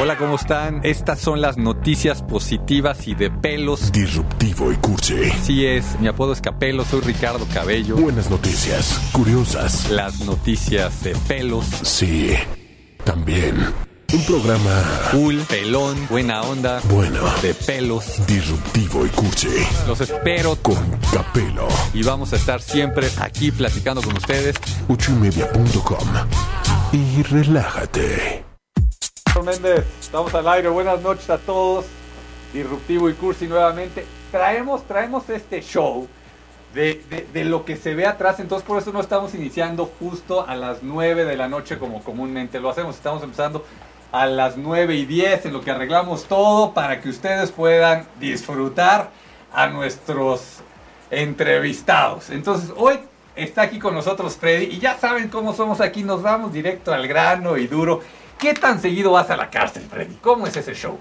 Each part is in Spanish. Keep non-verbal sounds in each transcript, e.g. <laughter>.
Hola, ¿cómo están? Estas son las noticias positivas y de pelos. disruptivo y cursi. Así es, mi apodo es Capelo, soy Ricardo Cabello. Buenas noticias, curiosas. Las noticias de pelos. Sí, también. Un programa Cool, pelón, buena onda, bueno, de pelos. disruptivo y cursi. Los espero Con Capelo. y vamos a estar siempre aquí platicando con ustedes. Uchimedia.com. Y relájate. Méndez, estamos al aire. Buenas noches a todos. Disruptivo y Cursi nuevamente. Traemos, traemos este show de, de- de lo que se ve atrás. Entonces, por eso no estamos iniciando justo a las 9 de la noche como comúnmente lo hacemos. Estamos empezando a las 9 y 10 en lo que arreglamos todo para que ustedes puedan disfrutar a nuestros entrevistados. Entonces, hoy está aquí con nosotros Freddy y ya saben cómo somos aquí. Nos vamos directo al grano y duro. ¿Qué tan seguido vas a la cárcel, Freddy? ¿Cómo es ese show?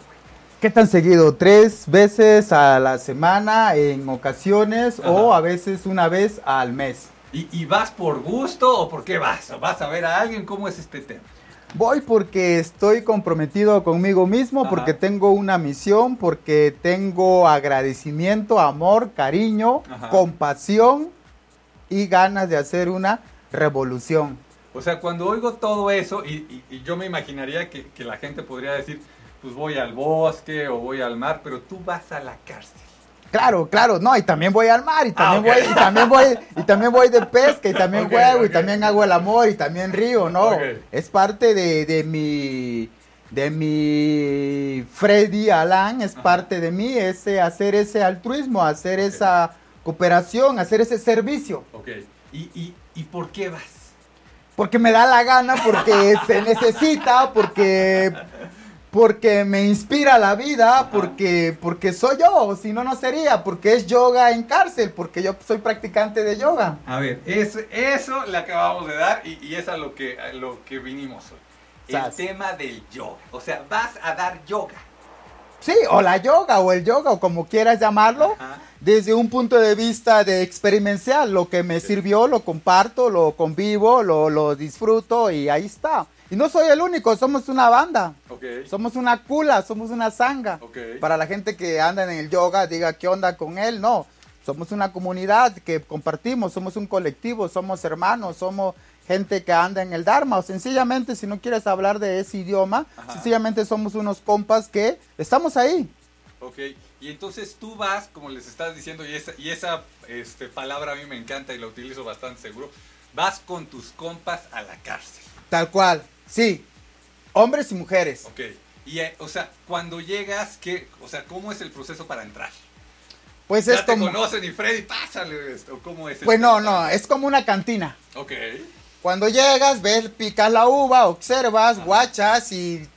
¿Qué tan seguido? ¿Tres veces a la semana en ocasiones Ajá. o a veces una vez al mes? ¿Y, y vas por gusto o por qué vas? ¿O ¿Vas a ver a alguien? ¿Cómo es este tema? Voy porque estoy comprometido conmigo mismo, Ajá. porque tengo una misión, porque tengo agradecimiento, amor, cariño, Ajá. compasión y ganas de hacer una revolución. O sea, cuando oigo todo eso, y, y- y yo me imaginaría que, que la gente podría decir, pues voy al bosque o voy al mar, pero tú vas a la cárcel. Claro, claro, no, y también voy al mar, y también Ah, ok. voy, y también voy, y también voy de pesca, y <laughs> también juego, y también hago el amor, y también río, no. Es parte de, de mi de mi Freddy Alan, es Ajá. parte de mí, ese hacer ese altruismo, hacer esa cooperación, hacer ese servicio. Ok. ¿Y, y, y por qué vas? Porque me da la gana, porque <laughs> se necesita, porque porque me inspira la vida, porque porque soy yo, si no no sería, porque es yoga en cárcel, porque yo soy practicante de yoga. A ver, eso, eso le acabamos de dar y, y es a lo que, a lo que vinimos hoy. El Sas. tema del yoga. O sea, vas a dar yoga. Sí, o la yoga o el yoga o como quieras llamarlo. Ajá. desde un punto de vista de experiencial, lo que me sirvió, lo comparto, lo convivo, lo, lo disfruto y ahí está. Y no soy el único, somos una banda, somos una cula, somos una sanga. Para la gente que anda en el yoga, diga qué onda con él, no. Somos una comunidad que compartimos, somos un colectivo, somos hermanos, somos gente que anda en el Dharma. O sencillamente, si no quieres hablar de ese idioma, Ajá. sencillamente somos unos compas que estamos ahí. Ok, y entonces tú vas, como les estás diciendo, y esa, y esa este, palabra a mí me encanta y la utilizo bastante seguro, vas con tus compas a la cárcel. Tal cual, sí. Hombres y mujeres. Ok, y eh, o sea, cuando llegas, ¿qué, o sea, ¿cómo es el proceso para entrar? Pues ya es te como. conocen y Freddy, pásale esto, ¿cómo es? Pues no, no, es como una cantina. Ok, Cuando llegas, ves, picas la uva, observas, guachas y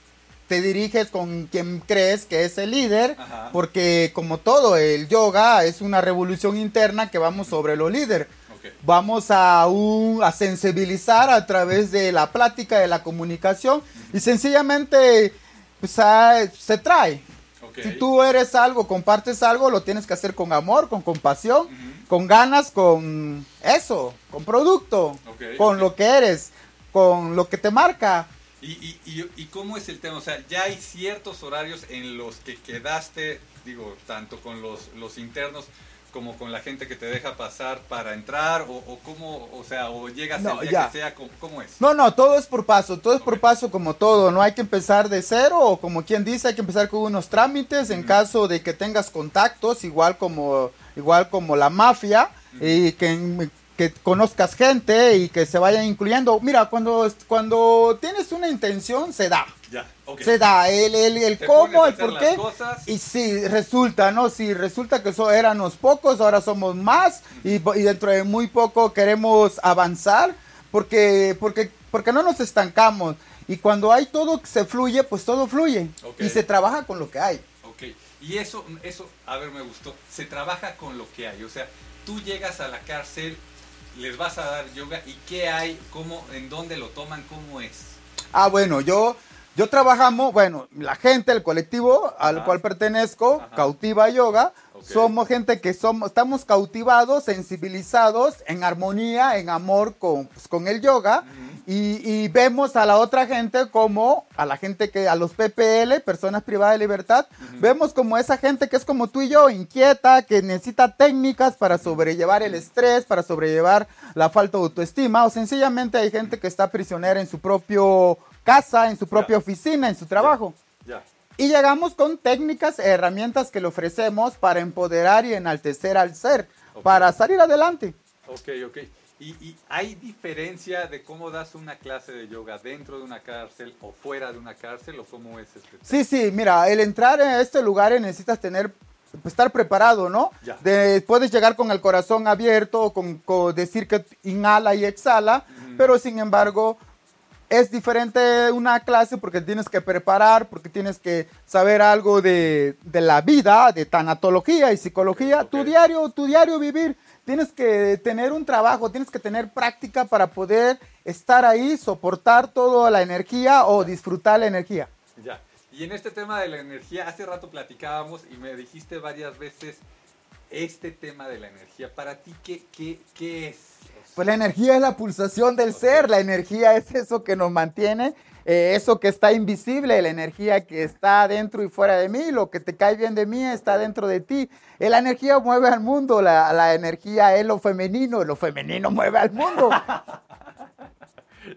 te diriges con quien crees que es el líder, Ajá. porque como todo, el yoga es una revolución interna que vamos sobre lo líder. ok, Vamos a, un- a sensibilizar a través de la plática, de la comunicación y sencillamente pues, ah, se trae. ok. Si tú eres algo, compartes algo, lo tienes que hacer con amor, con compasión. Con ganas, con eso, con producto, con lo que eres, con lo que te marca. ¿Y, y, y, y cómo es el tema? O sea, ya hay ciertos horarios en los que quedaste, digo, tanto con los, los internos como con la gente que te deja pasar para entrar, o, o cómo, o sea, o llegas No, el día ya. que sea, ¿cómo, cómo es? No, no, todo es por paso, todo es por paso como todo, no hay que empezar de cero o como quien dice, hay que empezar con unos trámites en caso de que tengas contactos, igual como, igual como la mafia, y que, que conozcas gente y que se vayan incluyendo. Mira, cuando, cuando tienes una intención, se da. Ya, ok. Se da el, el, el cómo, el por qué. Y si resulta, ¿no? Si resulta que so, éramos pocos, ahora somos más y, y dentro de muy poco queremos avanzar porque, porque, porque no nos estancamos. Y cuando hay todo que se fluye, pues todo fluye. Ok. Y se trabaja con lo que hay. Ok, y eso, eso, a ver, me gustó. Se trabaja con lo que hay. O sea, tú llegas a la cárcel, les vas a dar yoga y qué hay, cómo, en dónde lo toman, cómo es. Ah, bueno, yo, yo trabajamos, bueno, la gente, el colectivo al cual pertenezco, Ajá. Cautiva Yoga, somos gente que somos, estamos cautivados, sensibilizados, en armonía, en amor con, pues, con el yoga. Y, y vemos a la otra gente como a la gente que, a los PPL, personas privadas de libertad, vemos como esa gente que es como tú y yo, inquieta, que necesita técnicas para sobrellevar el estrés, para sobrellevar la falta de autoestima, o sencillamente hay gente que está prisionera en su propio casa, en su propia Ya. oficina, en su trabajo. Ya. Y llegamos con técnicas, herramientas que le ofrecemos para empoderar y enaltecer al ser, Ok. para salir adelante. Ok, ok. ¿Y, y hay diferencia de cómo das una clase de yoga dentro de una cárcel o fuera de una cárcel o cómo es este tema? Sí, sí, mira, el entrar en este lugar necesitas tener, pues, estar preparado, ¿no? Ya. De- puedes llegar con el corazón abierto, con, con decir que inhala y exhala, pero sin embargo es diferente una clase porque tienes que preparar, porque tienes que saber algo de, de la vida, de tanatología y psicología, Ok, tu diario, tu diario vivir. Tienes que tener un trabajo, tienes que tener práctica para poder estar ahí, soportar toda la energía o disfrutar la energía. Ya. Y en este tema de la energía, hace rato platicábamos y me dijiste varias veces este tema de la energía. Para ti, ¿qué, qué, qué es? Pues la energía es la pulsación del ser, la energía es eso que nos mantiene, eh, eso que está invisible, la energía que está dentro y fuera de mí, lo que te cae bien de mí está dentro de ti. Eh, la energía mueve al mundo, la, la energía es lo femenino, lo femenino mueve al mundo. <laughs>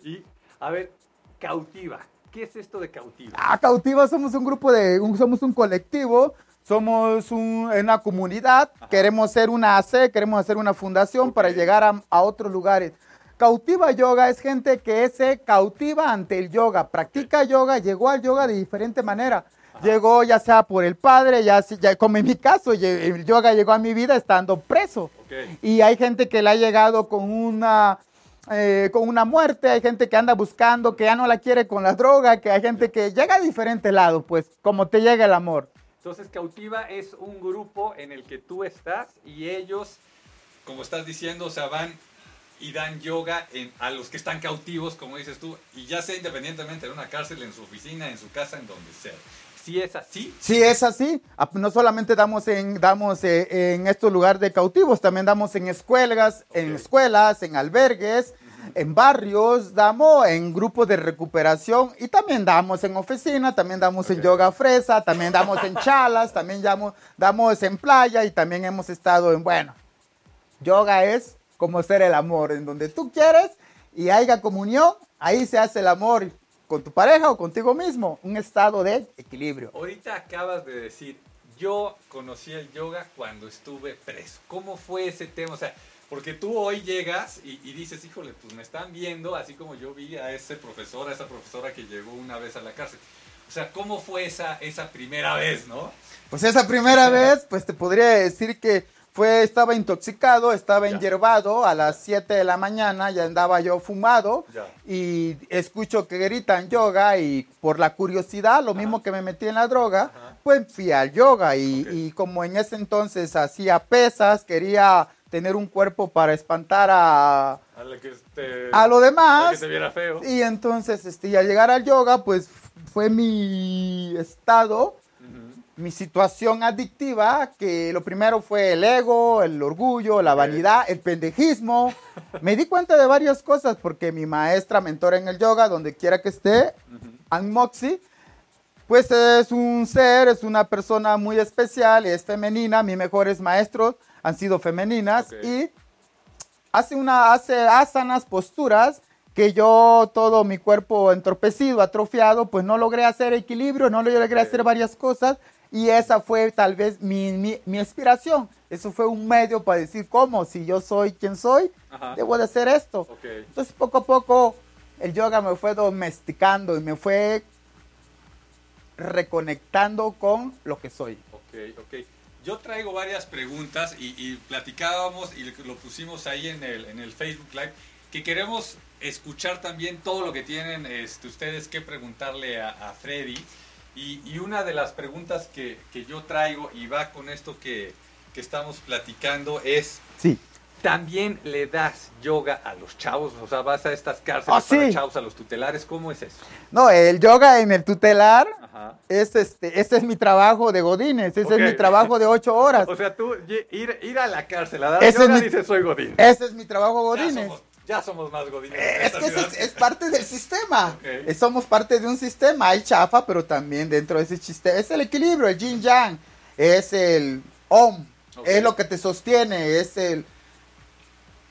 Y, a ver, cautiva. ¿Qué es esto de cautiva? Ah, Cautiva somos un grupo de, un- somos un colectivo, somos un- una comunidad, queremos ser una AC, queremos hacer una fundación para llegar a, a otros lugares. Cautiva Yoga es gente que se cautiva ante el yoga, practica yoga, llegó al yoga de diferente manera. Llegó ya sea por el padre, ya, como en mi caso, el yoga llegó a mi vida estando preso. Y hay gente que le ha llegado con una, eh, con una muerte, hay gente que anda buscando, que ya no la quiere con la droga, que hay gente que llega a diferentes lados, pues, como te llega el amor. Entonces, Cautiva es un grupo en el que tú estás y ellos, como estás diciendo, o sea, van y dan yoga en- a los que están cautivos, como dices tú, y ya sea independientemente en una cárcel, en su oficina, en su casa, en donde sea. Si es así, Si es así, ah, no solamente damos en, damos eh, en estos lugares de cautivos, también damos en escuelas, en escuelas, en albergues, en barrios, damos en grupos de recuperación y también damos en oficina, también damos en Ok. yoga fresa, también damos en chalas, también damos, damos en playa y también hemos estado en, bueno, yoga es como ser el amor, en donde tú quieres y haya comunión, ahí se hace el amor con tu pareja o contigo mismo, un estado de equilibrio. ahorita acabas de decir, yo conocí el yoga cuando estuve preso. ¿Cómo fue ese tema? O sea, porque tú hoy llegas y, y dices, híjole, pues me están viendo, así como yo vi a ese profesor, a esa profesora que llegó una vez a la cárcel. O sea, ¿cómo fue esa, esa primera vez, no? Pues esa primera <laughs> vez, pues te podría decir que fue, estaba intoxicado, estaba Ya. enyerbado a las 7 de la mañana, ya andaba yo fumado Ya. y escucho que gritan yoga y por la curiosidad, lo mismo que me metí en la droga, Ajá. pues fui al yoga y, como en ese entonces hacía pesas, quería tener un cuerpo para espantar a, A la que este, a lo demás. que se viera feo. Y entonces, este, al llegar al yoga, pues fue mi estado. Mi situación adictiva, que lo primero fue el ego, el orgullo, la vanidad, el pendejismo. Me di cuenta de varias cosas porque mi maestra, mentora en el yoga, donde quiera que esté. Ann Moxie, pues es un ser, es una persona muy especial, es femenina, mis mejores maestros han sido femeninas y hace, una, hace asanas, posturas que yo todo mi cuerpo entorpecido, atrofiado, pues no logré hacer equilibrio, no logré hacer varias cosas y esa fue tal vez mi, mi, mi inspiración. Eso fue un medio para decir cómo, si yo soy quien soy, Ajá. debo de hacer esto. Ok. Entonces poco a poco el yoga me fue domesticando y me fue reconectando con lo que soy. Ok, ok. Yo traigo varias preguntas y, y platicábamos y lo pusimos ahí en el, en el Facebook Live que queremos escuchar también todo lo que tienen este, ustedes que preguntarle a, a Freddy. Y, y, una de las preguntas que, que, yo traigo y va con esto que, que estamos platicando es... Sí. ¿También le das yoga a los chavos? O sea, vas a estas cárceles oh, para sí. chavos, a los tutelares. ¿Cómo es eso? No, el yoga en el tutelar Ajá. es este, este es mi trabajo de Godines, ese okay. es mi trabajo de ocho horas. <laughs> o sea, tú ir, ir a la cárcel a dar ese yoga es mi, dices soy Godín. Ese es mi trabajo Godines. Ya somos, más Godines. Eh, es que es, es, parte del sistema. <laughs> Okay. Somos parte de un sistema. Hay chafa, pero también dentro de ese sistema. Es el equilibrio, el yin yang. Es el om. Okay. Es lo que te sostiene. Es el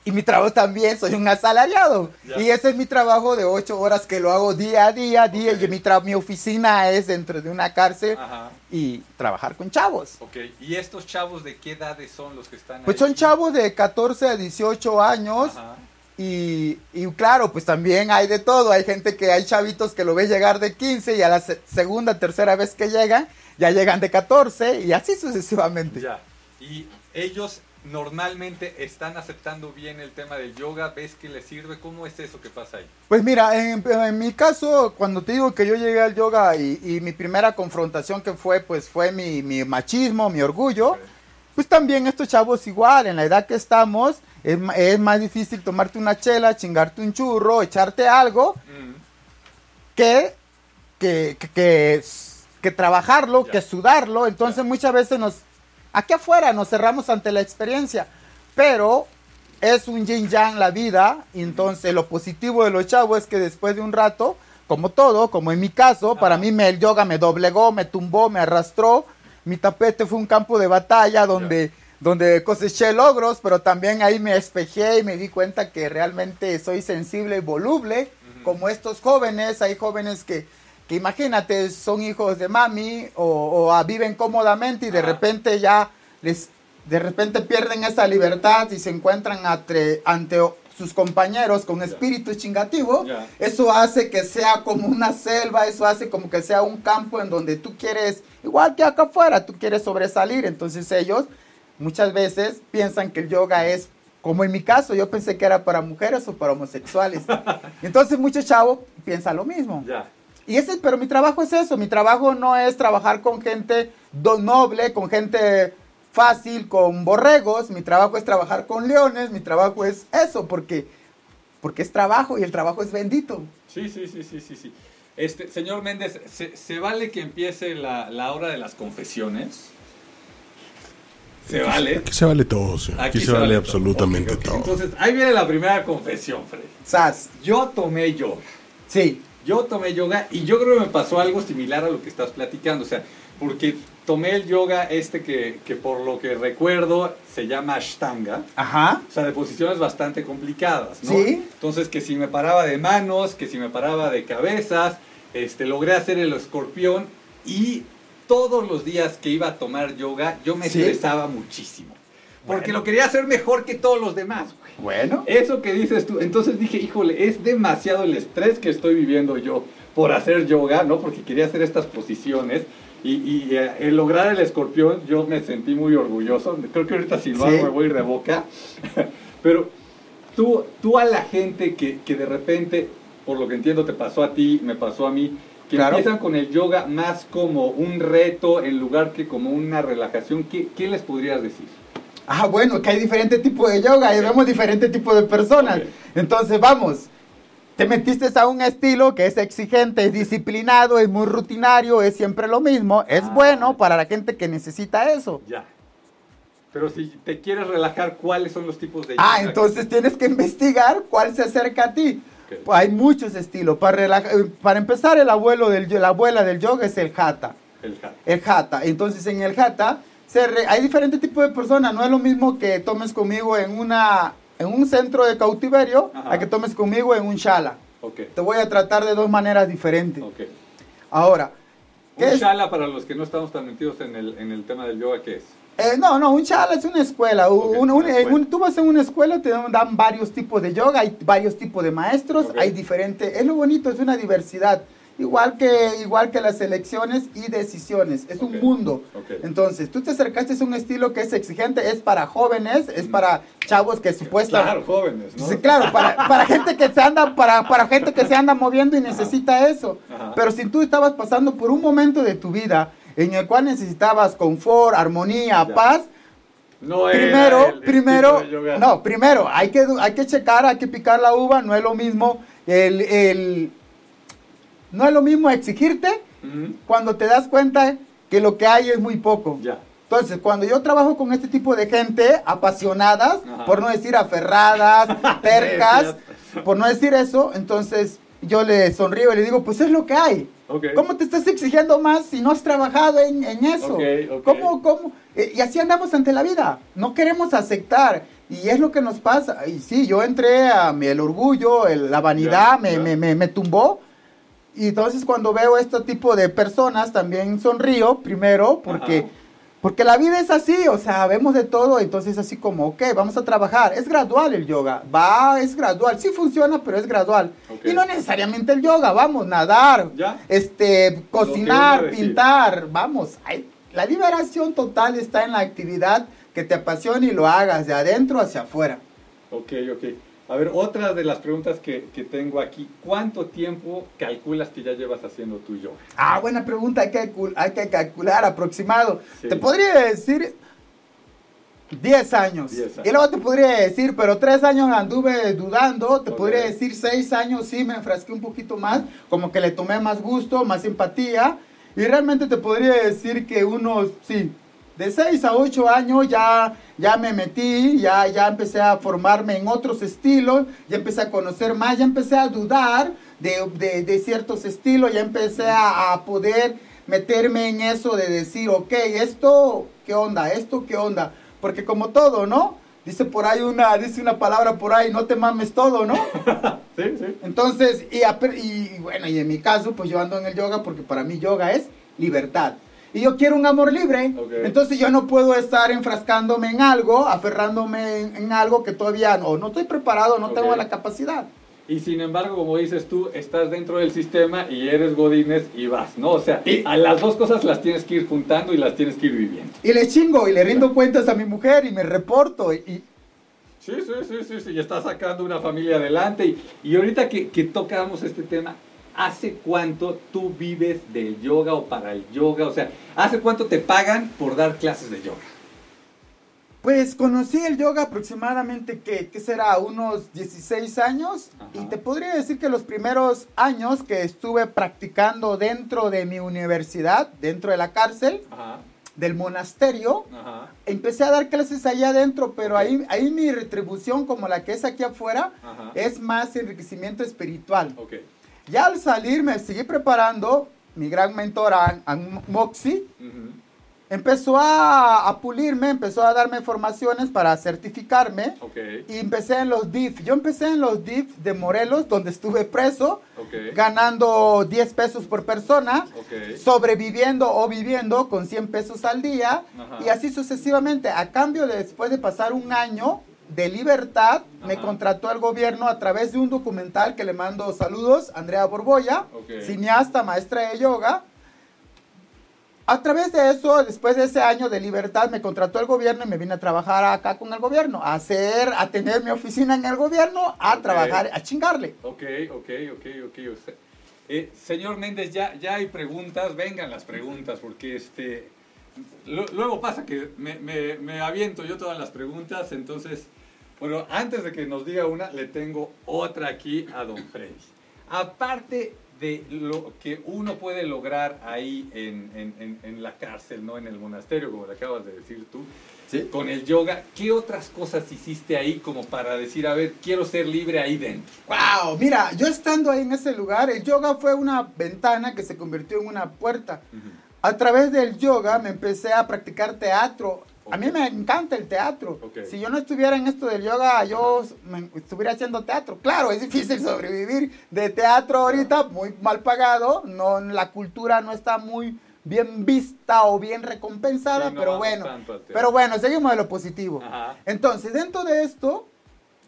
y mi trabajo también, soy un asalariado. Y ese es mi trabajo de ocho horas que lo hago día a día, día. Okay. Y mi, mi, oficina es dentro de una cárcel Ajá. y trabajar con chavos. Ok, ¿y estos chavos de qué edades son los que están Pues ahí? son chavos de 14 a 18 años. Ajá. Y, y, claro, pues también hay de todo. Hay gente que hay chavitos que lo ves llegar de 15 y a la se segunda, tercera vez que llegan, ya llegan de 14 y así sucesivamente. Ya. Y ellos normalmente están aceptando bien el tema del yoga, ves que les sirve, ¿cómo es eso que pasa ahí? Pues mira, en, en mi caso, cuando te digo que yo llegué al yoga y, y mi primera confrontación que fue, pues fue mi, mi machismo, mi orgullo, okay. Pues también estos chavos igual, en la edad que estamos, es, es, más difícil tomarte una chela, chingarte un churro, echarte algo, mm. que, que, que, que, que trabajarlo, que sudarlo, entonces muchas veces nos Aquí afuera nos cerramos ante la experiencia, pero es un yin yang la vida, entonces lo positivo de los chavos es que después de un rato, como todo, como en mi caso, para mí me, el yoga me doblegó, me tumbó, me arrastró, mi tapete fue un campo de batalla donde, donde coseché logros, pero también ahí me espejé y me di cuenta que realmente soy sensible y voluble, uh -huh. como estos jóvenes, hay jóvenes que que imagínate, son hijos de mami o, o a, viven cómodamente y de repente ya les, de repente pierden esa libertad y se encuentran ante sus compañeros con espíritu chingativo, eso hace que sea como una selva, eso hace como que sea un campo en donde tú quieres, igual que acá afuera, tú quieres sobresalir, entonces ellos muchas veces piensan que el yoga es como en mi caso, yo pensé que era para mujeres o para homosexuales. <laughs> Entonces muchos chavos piensan lo mismo. Y ese, pero mi trabajo es eso, mi trabajo no es trabajar con gente noble, con gente fácil, con borregos, mi trabajo es trabajar con leones, mi trabajo es eso, porque, porque es trabajo y el trabajo es bendito. Sí, sí, sí, sí, sí, sí. Este, señor Méndez, ¿se, se vale que empiece la, la hora de las confesiones? ¿Se vale? Aquí se vale todo, sí. Aquí, se, vale, absolutamente todo. Entonces, ahí viene la primera confesión, Freddy. Sas, Yo tomé yoga. sí, Yo tomé yoga y yo creo que me pasó algo similar a lo que estás platicando. O sea, porque tomé el yoga este que, que por lo que recuerdo se llama Ashtanga. ajá, O sea, de posiciones bastante complicadas, ¿no? Sí. Entonces, que si me paraba de manos, que si me paraba de cabezas, este, logré hacer el escorpión y todos los días que iba a tomar yoga, yo me Sí. estresaba muchísimo. Porque Bueno. lo quería hacer mejor que todos los demás, güey. bueno, Eso que dices tú, entonces dije, híjole, es demasiado el estrés que estoy viviendo yo por hacer yoga, ¿no? Porque quería hacer estas posiciones y, y, eh, el lograr el escorpión yo me sentí muy orgulloso. Creo que ahorita si lo Sí. hago me voy a ir de boca. Pero tú, tú a la gente que, que de repente, por lo que entiendo, te pasó a ti, me pasó a mí, que Claro. empiezan con el yoga más como un reto en lugar que como una relajación, ¿qué, qué les podrías decir? ah, bueno, que hay diferentes tipos de yoga y vemos diferentes tipos de personas. Entonces, vamos, te metiste a un estilo que es exigente, es disciplinado, es muy rutinario, es siempre lo mismo, es Ah. bueno para la gente que necesita eso. Ya. Pero si te quieres relajar, ¿cuáles son los tipos de Ah, yoga? entonces tienes que investigar cuál se acerca a ti. Ok. Pues hay muchos estilos. Para, relaja- eh, para empezar, el abuelo del, la abuela del yoga es el hatha. El hatha. El hatha. Entonces, en el hatha se re- hay diferentes tipos de personas. No es lo mismo que tomes conmigo en, una, en un centro de cautiverio Ajá. a que tomes conmigo en un shala. Ok, Te voy a tratar de dos maneras diferentes. ok. Ahora, ¿qué Un es? shala para los que no estamos tan metidos en el, en el tema del yoga, ¿qué es? Eh, no, no, un chala es una escuela. Un- Ok, un- una escuela. un- tú vas en una escuela, te dan varios tipos de yoga, hay varios tipos de maestros, hay diferentes. Es lo bonito, es una diversidad. Igual que, igual que las elecciones y decisiones. Es un mundo. Entonces, tú te acercaste a un estilo que es exigente, es para jóvenes, es para chavos que supuestamente... Claro, jóvenes, ¿no? Sí, claro, para, para gente que se anda, para, para gente que se anda moviendo y necesita eso. Ajá. Pero si tú estabas pasando por un momento de tu vida en el cual necesitabas confort, armonía, Ya. paz, No primero, el primero, no, primero, hay que, hay que checar, hay que picar la uva, no es lo mismo el, el- no es lo mismo exigirte Ujú, cuando te das cuenta que lo que hay es muy poco. Ya. Entonces, cuando yo trabajo con este tipo de gente apasionadas, Ajá. por no decir aferradas, <laughs> tercas, por no decir eso, entonces yo le sonrío y le digo, pues es lo que hay. Ok. ¿Cómo te estás exigiendo más si no has trabajado en, en eso? Ok, ok. ¿Cómo, cómo? Eh, Y así andamos ante la vida. No queremos aceptar. Y es lo que nos pasa. Y sí, yo entré a mi- el orgullo, el- la vanidad Ya, me, ya. Me, me, me tumbó. Y entonces cuando veo este tipo de personas también sonrío primero porque, Ajá. porque la vida es así, o sea, vemos de todo, entonces así como, ok, vamos a trabajar. Es gradual el yoga, va, es gradual, sí funciona, pero es gradual. Ok. Y no necesariamente el yoga, vamos, nadar, Ya. este, cocinar, pintar, vamos. ay, la liberación total está en la actividad que te apasione y lo hagas de adentro hacia afuera. Ok, ok. A ver, otra de las preguntas que, que tengo aquí. ¿Cuánto tiempo calculas que ya llevas haciendo tu yoga? Ah, buena pregunta, hay que, hay que calcular aproximado. Sí. Te podría decir 10 años. 10 años. Y luego te podría decir, pero 3 años anduve dudando. Te podría decir 6 años, sí me enfrasqué un poquito más, como que le tomé más gusto, más empatía. Y realmente te podría decir que unos, sí, de 6 a 8 años ya, ya me metí, ya, ya empecé a formarme en otros estilos, ya empecé a conocer más, ya empecé a dudar de, de- de ciertos estilos, ya empecé a, a poder meterme en eso de decir, ok, esto, ¿qué onda? Esto, ¿qué onda? Porque como todo, ¿no? Dice por ahí una, dice una palabra por ahí, no te mames todo, ¿no? <laughs> Sí, sí. Entonces, y, y bueno, y en mi caso, pues yo ando en el yoga porque para mí yoga es libertad. Y yo quiero un amor libre. Ok. Entonces yo no puedo estar enfrascándome en algo, aferrándome en, en algo que todavía no, no estoy preparado, no Ok. tengo la capacidad. Y sin embargo, como dices tú, estás dentro del sistema y eres godines y vas, ¿no? O sea, Y- a las dos cosas las tienes que ir juntando y las tienes que ir viviendo. Y le chingo y le rindo cuentas a mi mujer y me reporto. Y, y- Sí, sí, sí, sí, sí, y estás sacando una familia adelante. Y, y ahorita que, que tocamos este tema, ¿hace cuánto tú vives del yoga o para el yoga? O sea, ¿hace cuánto te pagan por dar clases de yoga? pues conocí el yoga aproximadamente, que ¿qué será? Unos 16 años. Ajá. Y te podría decir que los primeros años que estuve practicando dentro de mi universidad, dentro de la cárcel, Ajá, del monasterio, ajá, empecé a dar clases allá adentro, pero Ok. ahí, ahí mi retribución, como la que es aquí afuera, es más enriquecimiento espiritual. Ok. Ya al salir me seguí preparando, mi gran mentora, An- Moxie, empezó a, a pulirme, empezó a darme formaciones para certificarme. Y empecé en los DIF. Yo empecé en los DIF de Morelos, donde estuve preso, ganando 10 pesos por persona sobreviviendo o viviendo con 100 pesos al día. Y así sucesivamente. A cambio de después de pasar un año de libertad, me contrató el gobierno a través de un documental que le mando saludos, Andrea Borboya, cineasta, maestra de yoga. A través de eso, después de ese año de libertad, me contrató el gobierno y me vine a trabajar acá con el gobierno, a hacer, a tener mi oficina en el gobierno, a trabajar, a chingarle. Ok, ok, ok, ok. eh, señor Méndez, ya, ya hay preguntas, vengan las preguntas, porque este, luego pasa que me, me- me aviento yo todas las preguntas, entonces, bueno, antes de que nos diga una, le tengo otra aquí a don Freddy. Aparte de lo que uno puede lograr ahí en, en- en- en la cárcel, no en el monasterio, como le acabas de decir tú, con el yoga, ¿qué otras cosas hiciste ahí como para decir, a ver, quiero ser libre ahí dentro? Wow, mira, yo estando ahí en ese lugar, el yoga fue una ventana que se convirtió en una puerta. A través del yoga me empecé a practicar teatro. A mí me encanta el teatro. Ok. Si yo no estuviera en esto del yoga, yo me- estuviera haciendo teatro. Claro, es difícil <laughs> sobrevivir de teatro ahorita, muy mal pagado. No, la cultura no está muy bien vista o bien recompensada, Sí, no pero bueno. Pero bueno, seguimos de lo positivo. Ajá. Entonces, dentro de esto,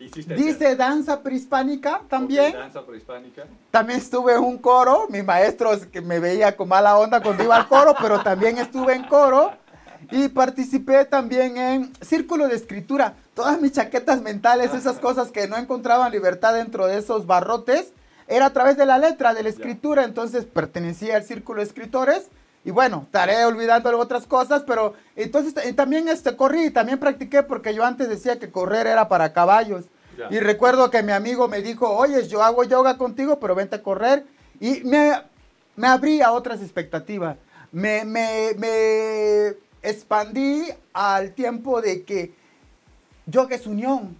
Hiciste Dice danza prehispánica también. Ok, danza prehispánica. También estuve en un coro. Mi maestro es que me veía con mala onda cuando iba al coro, pero también estuve en coro. Y participé también en círculo de escritura. Todas mis chaquetas mentales, esas cosas que no encontraban libertad dentro de esos barrotes, era a través de la letra, de la escritura. Entonces pertenecía al círculo de escritores. Y bueno, estaré olvidando otras cosas, pero entonces también este, corrí, también practiqué porque yo antes decía que correr era para caballos. Y recuerdo que mi amigo me dijo, oye, yo hago yoga contigo, pero vente a correr. Y me, me abrí a otras expectativas. Me, me, me expandí al tiempo de que yoga es unión.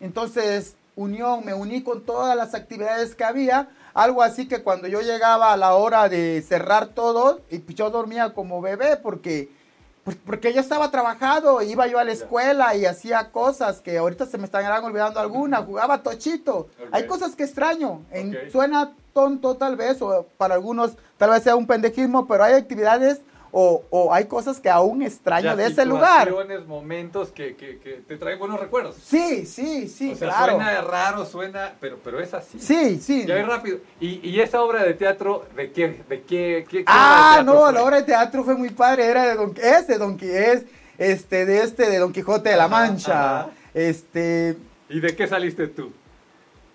Entonces, unión, me uní con todas las actividades que había. Algo así que cuando yo llegaba a la hora de cerrar todo, y pues yo dormía como bebé porque, pues porque yo estaba trabajado, iba yo a la escuela y hacía cosas que ahorita se me estarán olvidando algunas. Jugaba tochito. Hay Ok. cosas que extraño. En-. Suena tonto tal vez, o para algunos tal vez sea un pendejismo, pero hay actividades o, o hay cosas que aún extraño Ya, de ese lugar. momentos que, que, que te traen buenos recuerdos. Sí, sí, sí, o sea, claro. suena raro, suena, pero, pero es así. Sí, sí. Ya es rápido. ¿Y, y esa obra de teatro, de qué? De qué, Ah, obra de teatro no, fue? la obra de teatro fue muy padre, era de Don es de Don Quijote, es este de este de Don Quijote de la Ajá, Mancha. ajá. Este, ¿Y de qué saliste tú?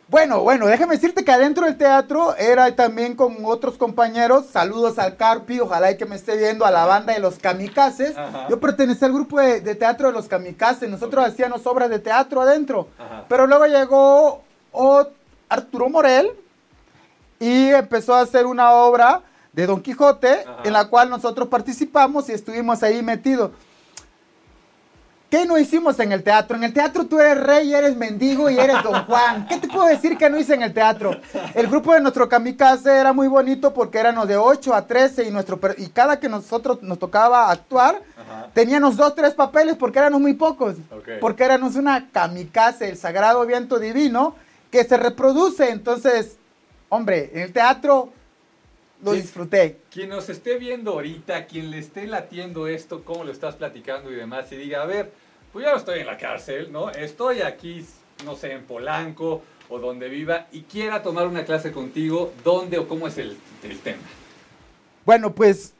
Bueno, bueno, déjame decirte que adentro del teatro era también con otros compañeros, saludos al Carpi, ojalá y que me esté viendo a la banda de los Kamikazes. Ajá. Yo pertenecía al grupo de, de teatro de los Kamikazes, nosotros hacíamos obras de teatro adentro. Ajá. Pero luego llegó Arturo Morel y empezó a hacer una obra de Don Quijote Ajá. en la cual nosotros participamos y estuvimos ahí metidos. ¿Qué no hicimos en el teatro? En el teatro tú eres rey, eres mendigo y eres don Juan. ¿Qué te puedo decir que no hice en el teatro? El grupo de nuestro kamikaze era muy bonito porque éramos de 8 a 13 y, nuestro, y cada que nosotros nos tocaba actuar, Ajá. teníamos dos, tres papeles porque éramos muy pocos. Porque éramos una kamikaze, el sagrado viento divino, que se reproduce. Entonces, hombre, en el teatro lo disfruté. Quien nos esté viendo ahorita, quien le esté latiendo esto, cómo lo estás platicando y demás, y diga, a ver, pues yo no estoy en la cárcel, ¿no? Estoy aquí, no sé, en Polanco o donde viva, y quiera tomar una clase contigo, ¿dónde o cómo es el, el tema? Bueno, pues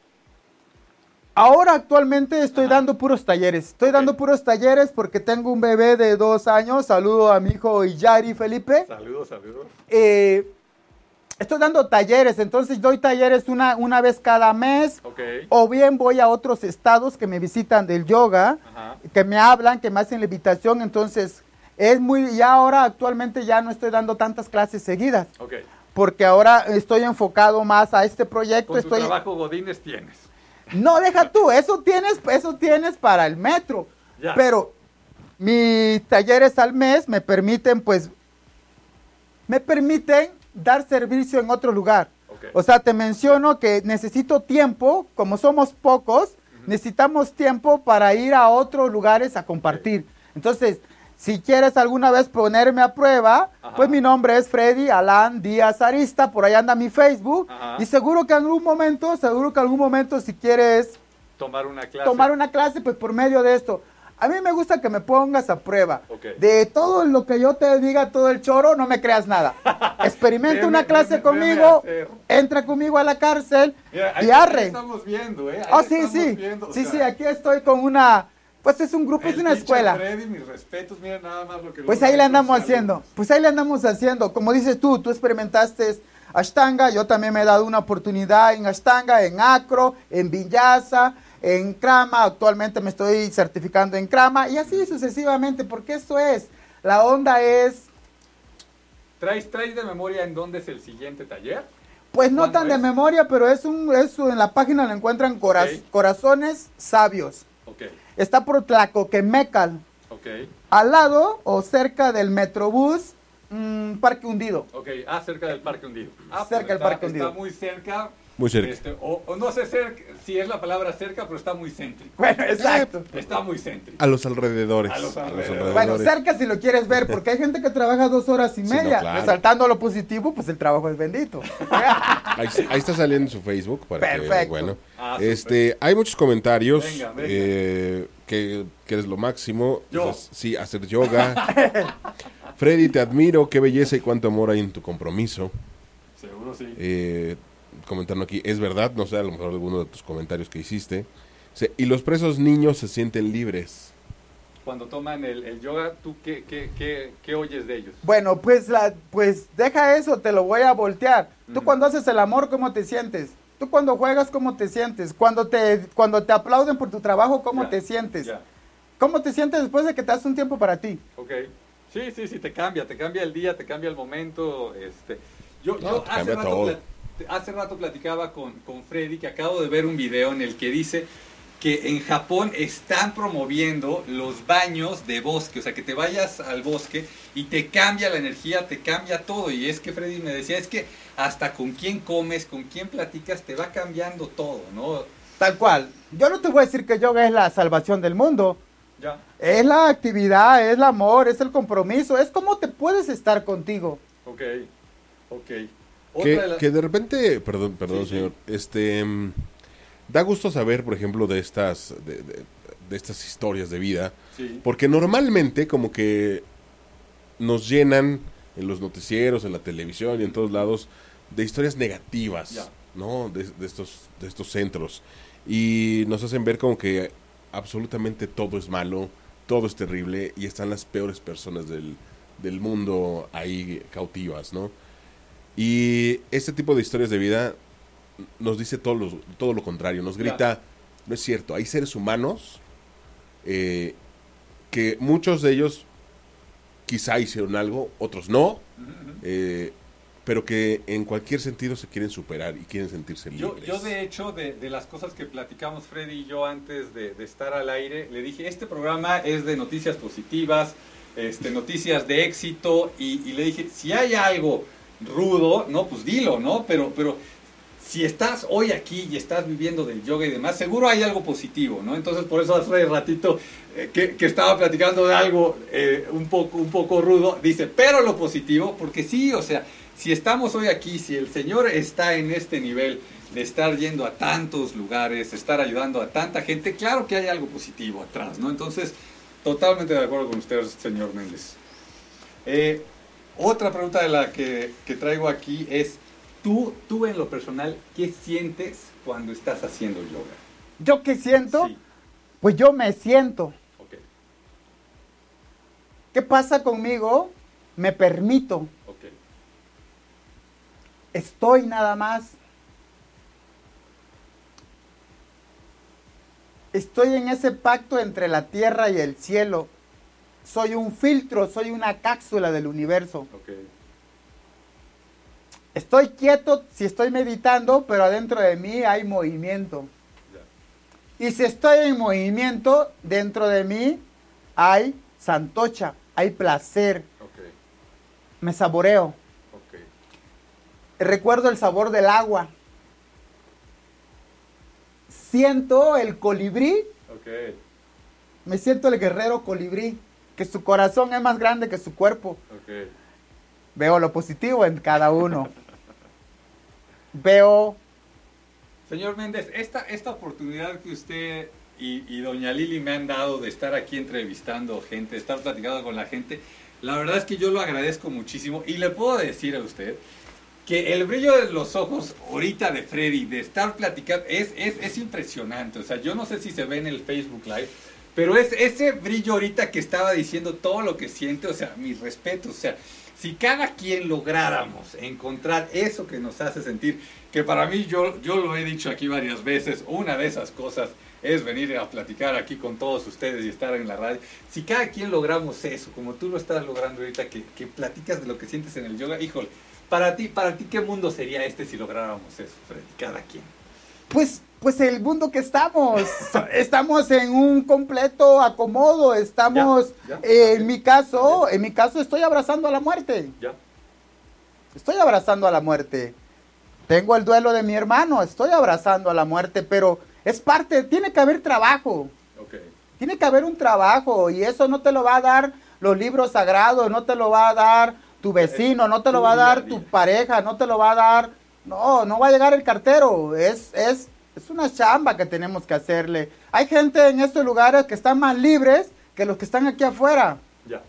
ahora actualmente estoy Ajá. dando puros talleres. Estoy dando puros talleres porque tengo un bebé de dos años. Saludo a mi hijo Iyari Felipe. Saludos, saludos. Eh, estoy dando talleres, entonces doy talleres una, una vez cada mes. Ok. O bien voy a otros estados que me visitan del yoga. Ajá. que me hablan, que me hacen la invitación, entonces es muy, ya ahora actualmente ya no estoy dando tantas clases seguidas, Ok. porque ahora estoy enfocado más a este proyecto, Con tu estoy, trabajo Godines tienes. no, deja tú, eso tienes, eso tienes para el metro, Ya. pero mis talleres al mes me permiten, pues, me permiten dar servicio en otro lugar. O sea, te menciono que necesito tiempo, como somos pocos, necesitamos tiempo para ir a otros lugares a compartir. Entonces, si quieres alguna vez ponerme a prueba, Ajá. pues mi nombre es Freddy Alan Díaz Arista, por ahí anda mi Facebook, Ajá. y seguro que en algún momento, seguro que en algún momento si quieres Tomar una clase. tomar una clase, pues por medio de esto. A mí me gusta que me pongas a prueba. Ok. De todo lo que yo te diga, todo el choro, no me creas nada. <laughs> Experimenta una clase conmigo, entra conmigo a la cárcel Mira, ahí, y ahí arre. estamos viendo, ¿eh? Ahí Oh, sí, sí. viendo, Sí, sea, sí, aquí estoy con una. Pues es un grupo, es el una teacher escuela. Freddy, mis respetos, mira nada más lo que Pues ahí le andamos haciendo. Pues ahí le andamos haciendo. Como dices tú, tú experimentaste Ashtanga. Yo también me he dado una oportunidad en Ashtanga, en Acro, en Vinyasa, en Krama. Actualmente me estoy certificando en Krama. Y así sucesivamente, porque eso es. La onda es, ¿Traes, ¿Traes de memoria en dónde es el siguiente taller? pues no ¿Cuándo tan de es? memoria, pero es un, eso en la página lo encuentran corazones sabios. Ok, Está por Tlacoquemecal. ok, Al lado o cerca del Metrobús, mm, Parque Hundido. ok. Ah, cerca del Parque Hundido. Ah, Cerca del Parque Hundido. Está muy cerca. Muy cerca. Este, o, o no sé cerca, si es la palabra cerca, pero está muy céntrico. Bueno, exacto. Está muy céntrico. A los alrededores. A los alrededores. Bueno, cerca si lo quieres ver, porque hay gente que trabaja dos horas y Sí, no, media. claro. Resaltando lo positivo, pues el trabajo es bendito. Ahí, ahí está saliendo en su Facebook para que, Perfecto. bueno. Ah, este, hay muchos comentarios Venga, venga. eh, que, que eres lo máximo. Yo. Sí, hacer yoga. <laughs> Freddy, te admiro, qué belleza y cuánto amor hay en tu compromiso. Seguro sí. Eh, comentando aquí, es verdad, no sé, a lo mejor alguno de tus comentarios que hiciste. Y los presos niños se sienten libres. Cuando toman el, el yoga, ¿tú qué, qué, qué, qué oyes de ellos? Bueno, pues, la, pues deja eso, te lo voy a voltear. Tú cuando haces el amor, ¿cómo te sientes? Tú cuando juegas, ¿cómo te sientes? Cuando te, cuando te aplauden por tu trabajo, ¿cómo Ya, te sientes? Ya, ¿Cómo te sientes después de que te das un tiempo para ti? ok. Sí, sí, sí, te cambia, te cambia el día, te cambia el momento. Este. Yo, No, yo te hace, cambia rato todo. pla- hace rato platicaba con, con Freddy que acabo de ver un video en el que dice que en Japón están promoviendo los baños de bosque, o sea, que te vayas al bosque y te cambia la energía, te cambia todo. Y es que Freddy me decía, es que hasta con quién comes, con quién platicas, te va cambiando todo, ¿no? Tal cual. Yo no te voy a decir que yoga es la salvación del mundo. Ya. Es la actividad, es el amor, es el compromiso, es cómo te puedes estar contigo. Ok, ok. Que, de la- que de repente, perdón, perdón, Sí, sí. señor, este mm, da gusto saber, por ejemplo, de estas, de, de- de estas historias de vida, Sí. porque normalmente como que nos llenan en los noticieros, en la televisión y en todos lados de historias negativas. ¿no? De, de estos, de estos centros y nos hacen ver como que absolutamente todo es malo, todo es terrible y están las peores personas del, del mundo ahí cautivas, ¿no? Y este tipo de historias de vida nos dice todo lo, todo lo contrario, nos grita, no es cierto, hay seres humanos eh, que muchos de ellos quizá hicieron algo, otros no, eh, pero que en cualquier sentido se quieren superar y quieren sentirse Yo, libres. yo de hecho, de, de las cosas que platicamos Freddy y yo antes de, de estar al aire, le dije, este programa es de noticias positivas, este, noticias de éxito, y, y le dije, si hay algo rudo, no, pues dilo, ¿no? Pero, pero si estás hoy aquí y estás viviendo del yoga y demás, seguro hay algo positivo, ¿no? Entonces por eso hace ratito eh, que, que estaba platicando de algo eh, un, poco, un poco rudo, dice, pero lo positivo, porque sí, o sea, si estamos hoy aquí, si el Señor está en este nivel de estar yendo a tantos lugares, estar ayudando a tanta gente, claro que hay algo positivo atrás, ¿no? Entonces, totalmente de acuerdo con usted, señor Méndez. Eh, otra pregunta de la que, que traigo aquí es, tú, tú en lo personal, ¿qué sientes cuando estás haciendo yoga? ¿Yo qué siento? Sí, Pues yo me siento. ok, ¿Qué pasa conmigo? Me permito. ok, Estoy nada más. Estoy en ese pacto entre la tierra y el cielo. Soy un filtro, soy una cápsula del universo. Estoy quieto si estoy meditando, pero adentro de mí hay movimiento. Y si estoy en movimiento, dentro de mí hay santocha, hay placer, me saboreo. Recuerdo el sabor del agua. Siento el colibrí, me siento el guerrero colibrí, que su corazón es más grande que su cuerpo. ok. Veo lo positivo en cada uno. Veo, Señor Méndez, esta, esta oportunidad que usted y, y doña Lili me han dado de estar aquí entrevistando gente, de estar platicando con la gente, la verdad es que yo lo agradezco muchísimo y le puedo decir a usted que el brillo de los ojos ahorita de Freddy, de estar platicando, es, es, es impresionante. O sea, yo no sé si se ve en el Facebook Live, pero es ese brillo ahorita que estaba diciendo todo lo que siente, o sea, mis respetos, o sea, si cada quien lográramos encontrar eso que nos hace sentir, que para mí yo, yo lo he dicho aquí varias veces, una de esas cosas es venir a platicar aquí con todos ustedes y estar en la radio. Si cada quien logramos eso, como tú lo estás logrando ahorita, que, que platicas de lo que sientes en el yoga, híjole, para ti, para ti, ¿qué mundo sería este si lográramos eso, Freddy? Cada quien. pues, pues el mundo que estamos. Estamos en un completo acomodo. Estamos, Ya, ya, eh, en mi caso, en mi caso estoy abrazando a la muerte. ¿Ya? Estoy abrazando a la muerte. Tengo el duelo de mi hermano, estoy abrazando a la muerte, pero es parte, tiene que haber trabajo. Tiene que haber un trabajo y eso no te lo va a dar los libros sagrados, no te lo va a dar tu vecino, no te lo Tu va a dar tu pareja, no te lo va a dar, no, no va a llegar el cartero, es, es, es una chamba que tenemos que hacerle. Hay gente en estos lugares que están más libres que los que están aquí afuera. Ya.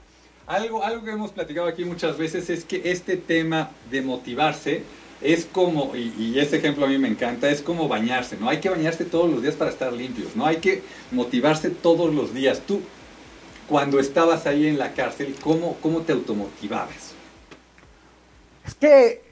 Algo, algo que hemos platicado aquí muchas veces es que este tema de motivarse es como, y, y ese ejemplo a mí me encanta, es como bañarse, ¿no? Hay que bañarse todos los días para estar limpios, ¿no? Hay que motivarse todos los días. Tú, cuando estabas ahí en la cárcel, ¿cómo, cómo te automotivabas? Es que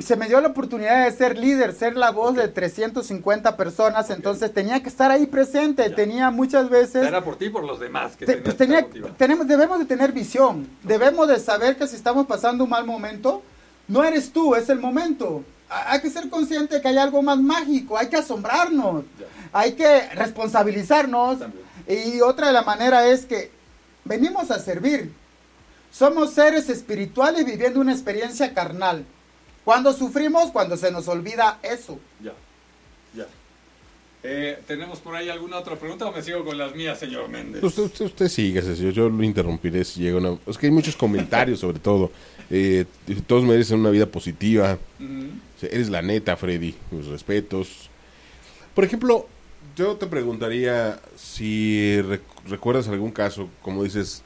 se me dio la oportunidad de ser líder, ser la voz de 350 personas, entonces tenía que estar ahí presente, Ya. tenía muchas veces... Era por ti y por los demás que Te- pues tenía- tenemos, debemos de tener visión, debemos de saber que si estamos pasando un mal momento, no eres tú, es el momento. Ha- Hay que ser consciente que hay algo más mágico, hay que asombrarnos, Ya. hay que responsabilizarnos. También. Y otra de la manera es que venimos a servir. Somos seres espirituales viviendo una experiencia carnal. Cuando sufrimos, cuando se nos olvida eso. Ya, ya. Eh, ¿Tenemos por ahí alguna otra pregunta o me sigo con las mías, señor Méndez? Usted, usted, usted sigue, Cecilio, yo lo interrumpiré si llega una... Es que hay muchos comentarios sobre todo. Eh, todos merecen una vida positiva. Ujú. O sea, eres la neta, Freddy. Mis respetos. Por ejemplo, yo te preguntaría si rec- recuerdas algún caso, como dices,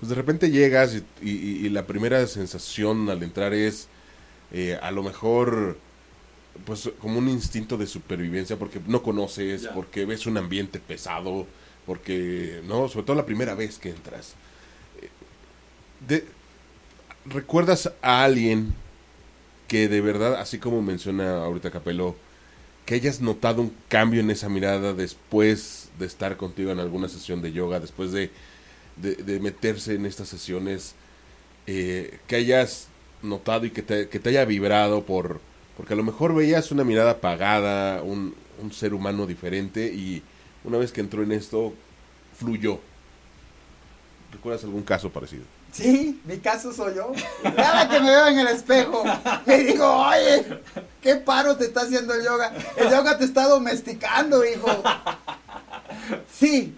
pues de repente llegas y, y- y la primera sensación al entrar es eh, a lo mejor pues como un instinto de supervivencia porque no conoces, porque ves un ambiente pesado, porque no, sobre todo la primera vez que entras. Eh, de- ¿Recuerdas a alguien que de verdad, así como menciona ahorita Capelo, que hayas notado un cambio en esa mirada después de estar contigo en alguna sesión de yoga, después de, de, de meterse en estas sesiones, eh, que hayas notado y que te, que te haya vibrado por... Porque a lo mejor veías una mirada apagada, un, un ser humano diferente y una vez que entró en esto, fluyó. ¿Recuerdas algún caso parecido? Sí, mi caso soy yo. Cada que me veo en el espejo, me digo, oye, qué paro te está haciendo el yoga. El yoga te está domesticando, hijo. Sí.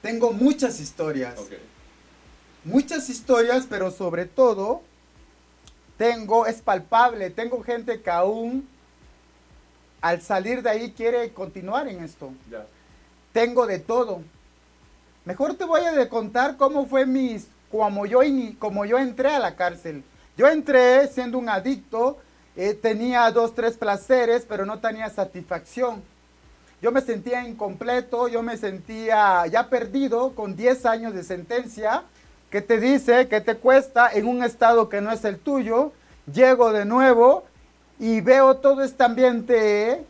Tengo muchas historias. Ok. Muchas historias, pero sobre todo, tengo, es palpable, tengo gente que aún al salir de ahí quiere continuar en esto. Ya. Tengo de todo. Mejor te voy a contar cómo fue mis, como yo, como yo entré a la cárcel. Yo entré siendo un adicto, eh, tenía dos, tres placeres, pero no tenía satisfacción. Yo me sentía incompleto, yo me sentía ya perdido con 10 años de sentencia, que te dice que te cuesta en un estado que no es el tuyo. Llego de nuevo y veo todo este ambiente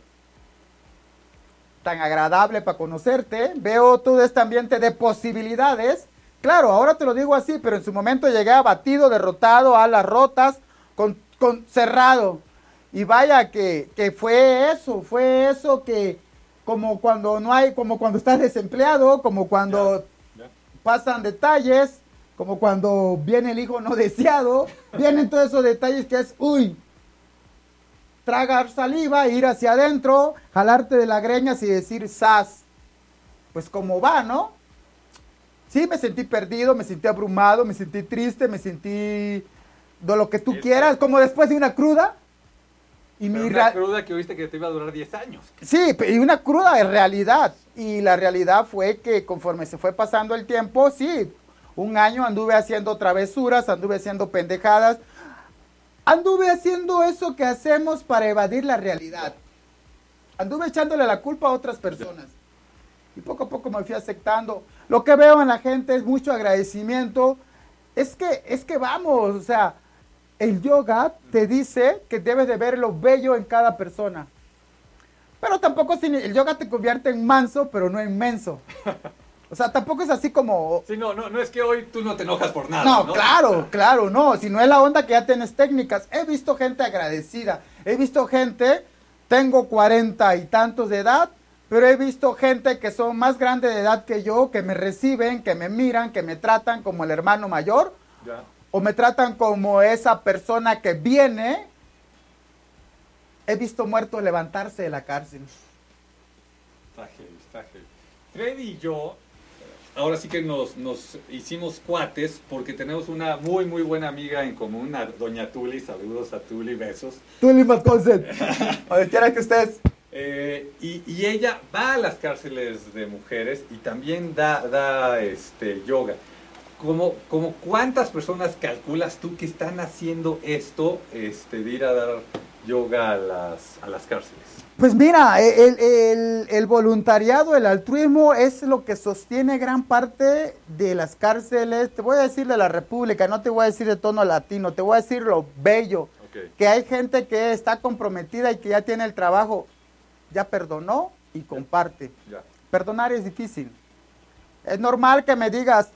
tan agradable para conocerte, veo todo este ambiente de posibilidades. Claro, ahora te lo digo así, pero en su momento llegué abatido, derrotado, alas rotas, con, con cerrado. Y vaya que, que fue eso, fue eso que como cuando no hay, como cuando estás desempleado, como cuando pasan detalles, como cuando viene el hijo no deseado, vienen todos esos detalles que es, uy, tragar saliva, ir hacia adentro, jalarte de la greñas y decir, sas, pues como va, ¿no? Sí, me sentí perdido, me sentí abrumado, me sentí triste, me sentí de lo que tú Este- quieras, como después de una cruda. Y mi una cruda que viste que te iba a durar 10 años. Sí, y una cruda de realidad. Y la realidad fue que conforme se fue pasando el tiempo, sí, un año anduve haciendo travesuras, anduve haciendo pendejadas, anduve haciendo eso que hacemos para evadir la realidad. Anduve echándole la culpa a otras personas. Y poco a poco me fui aceptando. Lo que veo en la gente es mucho agradecimiento. Es que, es que vamos, o sea, el yoga te dice que debes de ver lo bello en cada persona. Pero tampoco el yoga te convierte en manso, pero no en menso. <laughs> O sea, tampoco es así como... Sí, no, no, no es que hoy tú no te enojas por nada. No, No, claro, claro, no. Si no es la onda que ya tienes técnicas. He visto gente agradecida. He visto gente, tengo cuarenta y tantos de edad, pero he visto gente que son más grandes de edad que yo, que me reciben, que me miran, que me tratan como el hermano mayor, Ya. o me tratan como esa persona que viene. He visto muertos levantarse de la cárcel. Está heavy, está heavy. Freddy y yo, ahora sí que nos, nos hicimos cuates porque tenemos una muy, muy buena amiga en común, a Doña Tuli. Saludos a Tuli, besos. Tú, Lima Concept, donde quiera que estés. Eh, y, y ella va a las cárceles de mujeres y también da, da este, yoga. ¿Cómo, cómo cuántas personas calculas tú que están haciendo esto, este, de ir a dar yoga a las, a las cárceles? Pues mira, el, el, el, voluntariado, el altruismo es lo que sostiene gran parte de las cárceles. Te voy a decir de la República, no te voy a decir de tono latino, te voy a decir lo bello. Okay. Que hay gente que está comprometida y que ya tiene el trabajo, ya perdonó y comparte. Perdonar es difícil. Es normal que me digas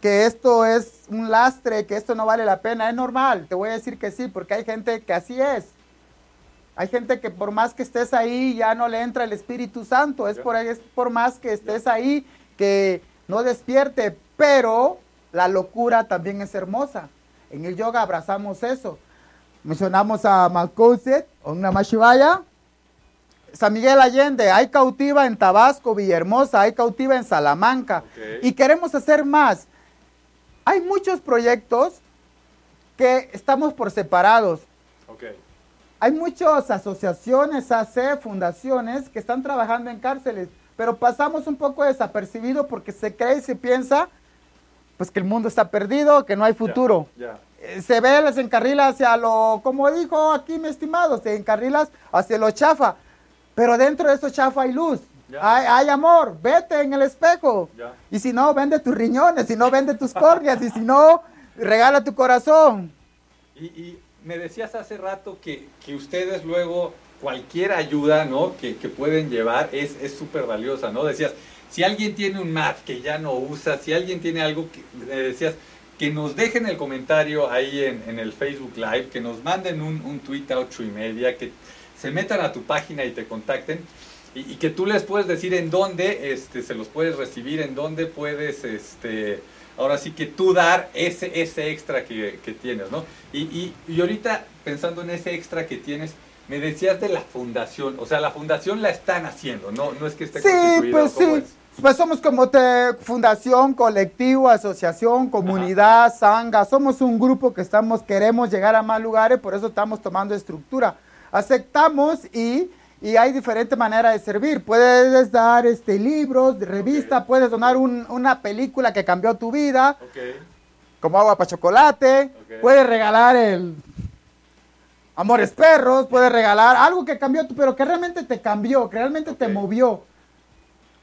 que esto es un lastre, que esto no vale la pena. Es normal, te voy a decir que sí, porque hay gente que así es. Hay gente que por más que estés ahí ya no le entra el Espíritu Santo. Es por, es por más que estés ahí que no despierte. Pero la locura también es hermosa. En el yoga abrazamos eso. Mencionamos a Malcouset, una Mashivaya. San Miguel Allende, hay cautiva en Tabasco, Villahermosa, hay cautiva en Salamanca. Okay. Y queremos hacer más. Hay muchos proyectos que estamos por separados. Okay. Hay muchas asociaciones, AC, fundaciones que están trabajando en cárceles, pero pasamos un poco desapercibido porque se cree y se piensa pues que el mundo está perdido, que no hay futuro. Yeah, yeah. Se ve, se encarrila hacia lo, como dijo aquí mi estimado, se encarrilas hacia lo chafa, pero dentro de eso chafa hay luz. Yeah. Hay, hay, amor, vete en el espejo. Y si no, vende tus riñones, si no, vende tus córneas, y si no, regala tu corazón. Y, y me decías hace rato que, que, ustedes luego, cualquier ayuda ¿no? que, que pueden llevar es súper valiosa, ¿no? Decías, si alguien tiene un mat que ya no usa, si alguien tiene algo que decías, que nos dejen el comentario ahí en, en el Facebook Live, que nos manden un, un tweet a ocho y media, que se metan a tu página y te contacten. Y, y, que tú les puedes decir en dónde este, se los puedes recibir, en dónde puedes, este, ahora sí que tú dar ese, ese extra que, que tienes, ¿no? Y, y, y, ahorita pensando en ese extra que tienes, me decías de la fundación, o sea, la fundación la están haciendo, no, no es que esté sí, constituida. Pues sí, es? pues somos como te, fundación, colectivo, asociación, comunidad, Ajá. sanga, somos un grupo que estamos, queremos llegar a más lugares, por eso estamos tomando estructura. Aceptamos y y hay diferentes maneras de servir. Puedes dar este, libros, revista, okay. puedes donar un, una película que cambió tu vida, okay. como agua para chocolate, okay. puedes regalar el Amores Perros, puedes regalar algo que cambió, pero que realmente te cambió, que realmente te movió.